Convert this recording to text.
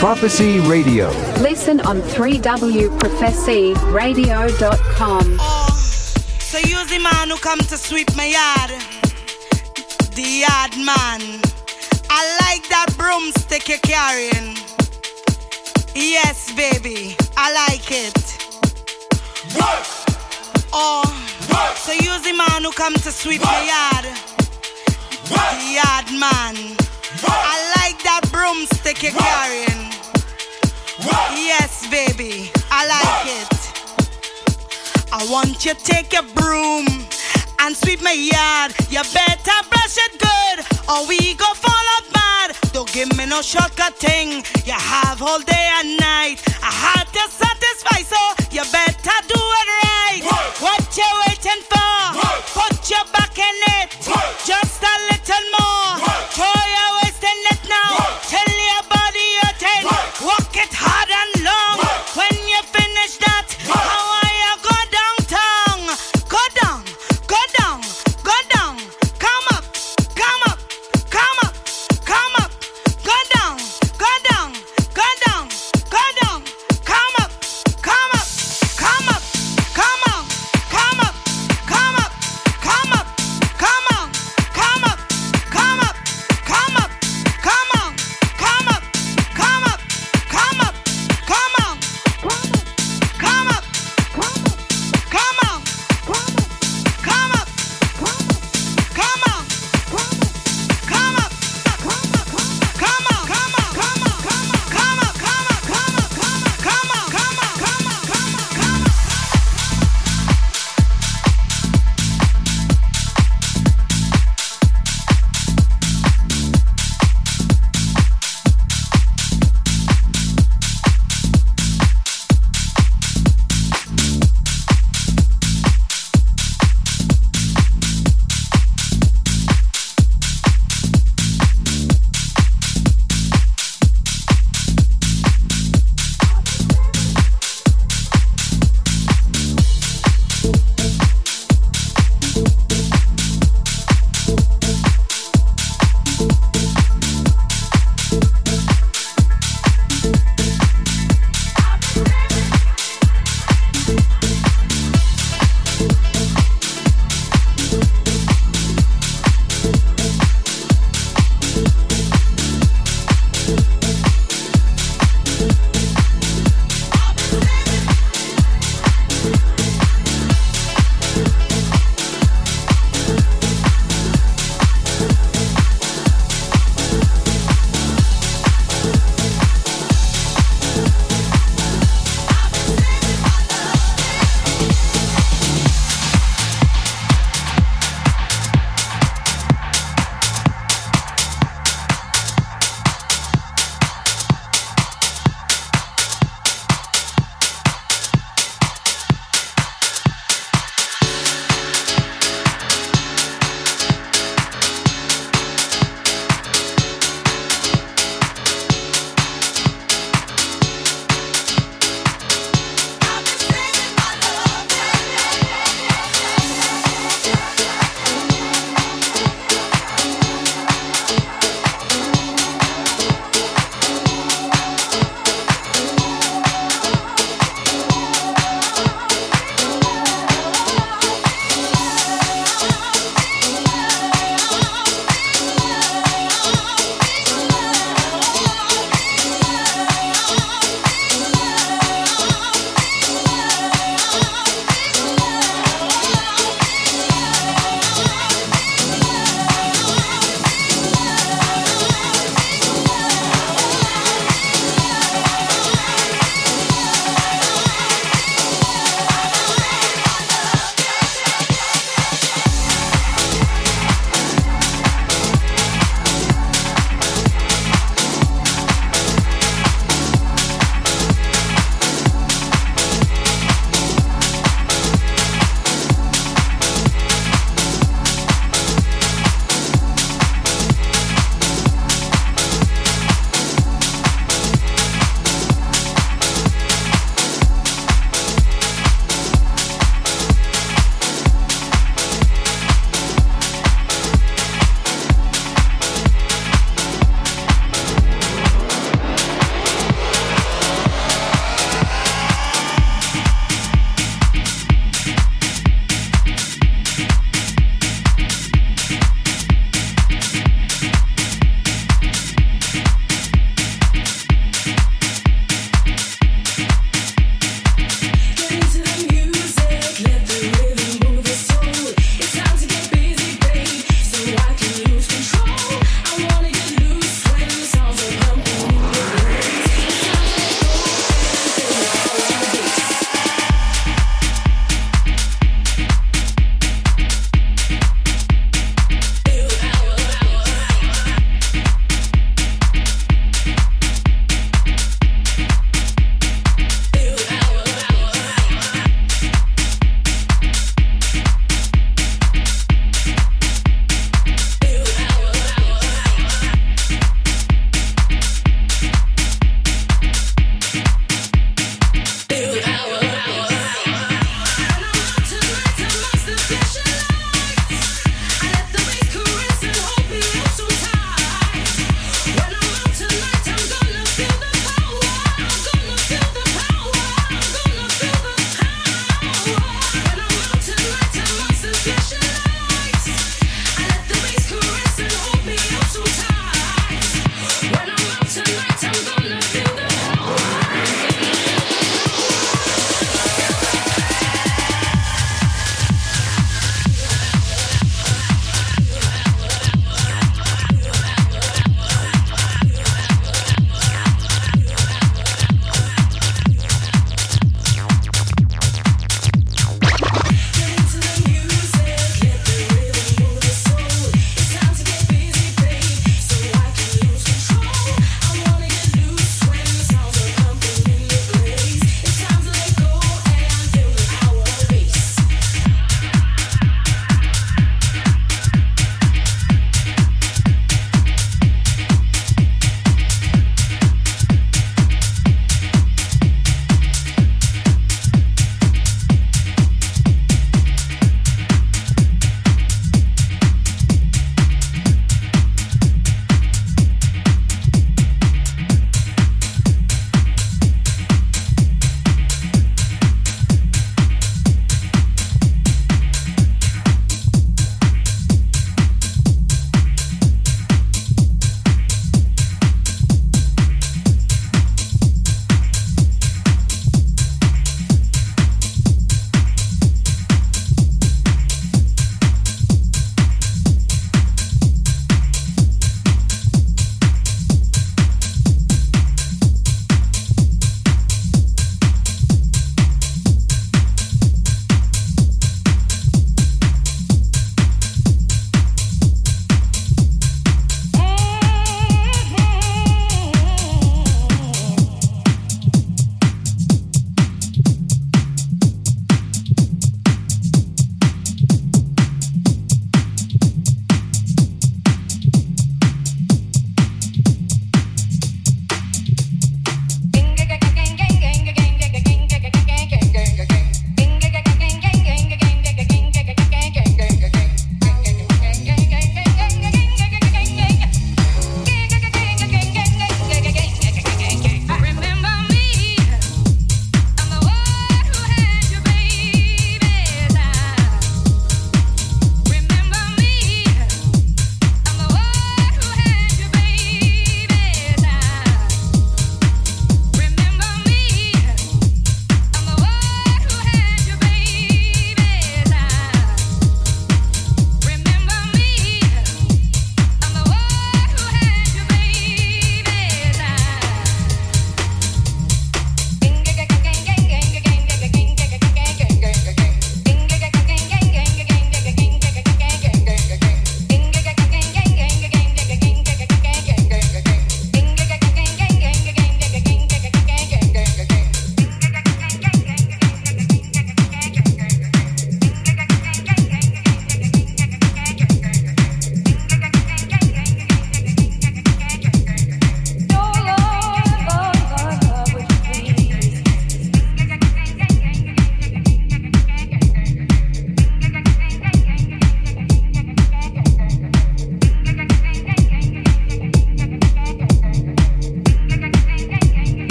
Prophecy Radio. Listen on 3wprophecyradio.com. Oh, so use the man who come to sweep my yard. The yard man. I like that broomstick you're carrying. Yes, baby, I like it. Work, Oh, work, so use the man who come to sweep my yard. The yard man. I like that broomstick you're carrying. Yes, baby, I like it. I want you to take your broom and sweep my yard. You better brush it good, or we go fall bad. Don't give me no shortcut thing. You have all day and night. I had to satisfy, so you better do it right.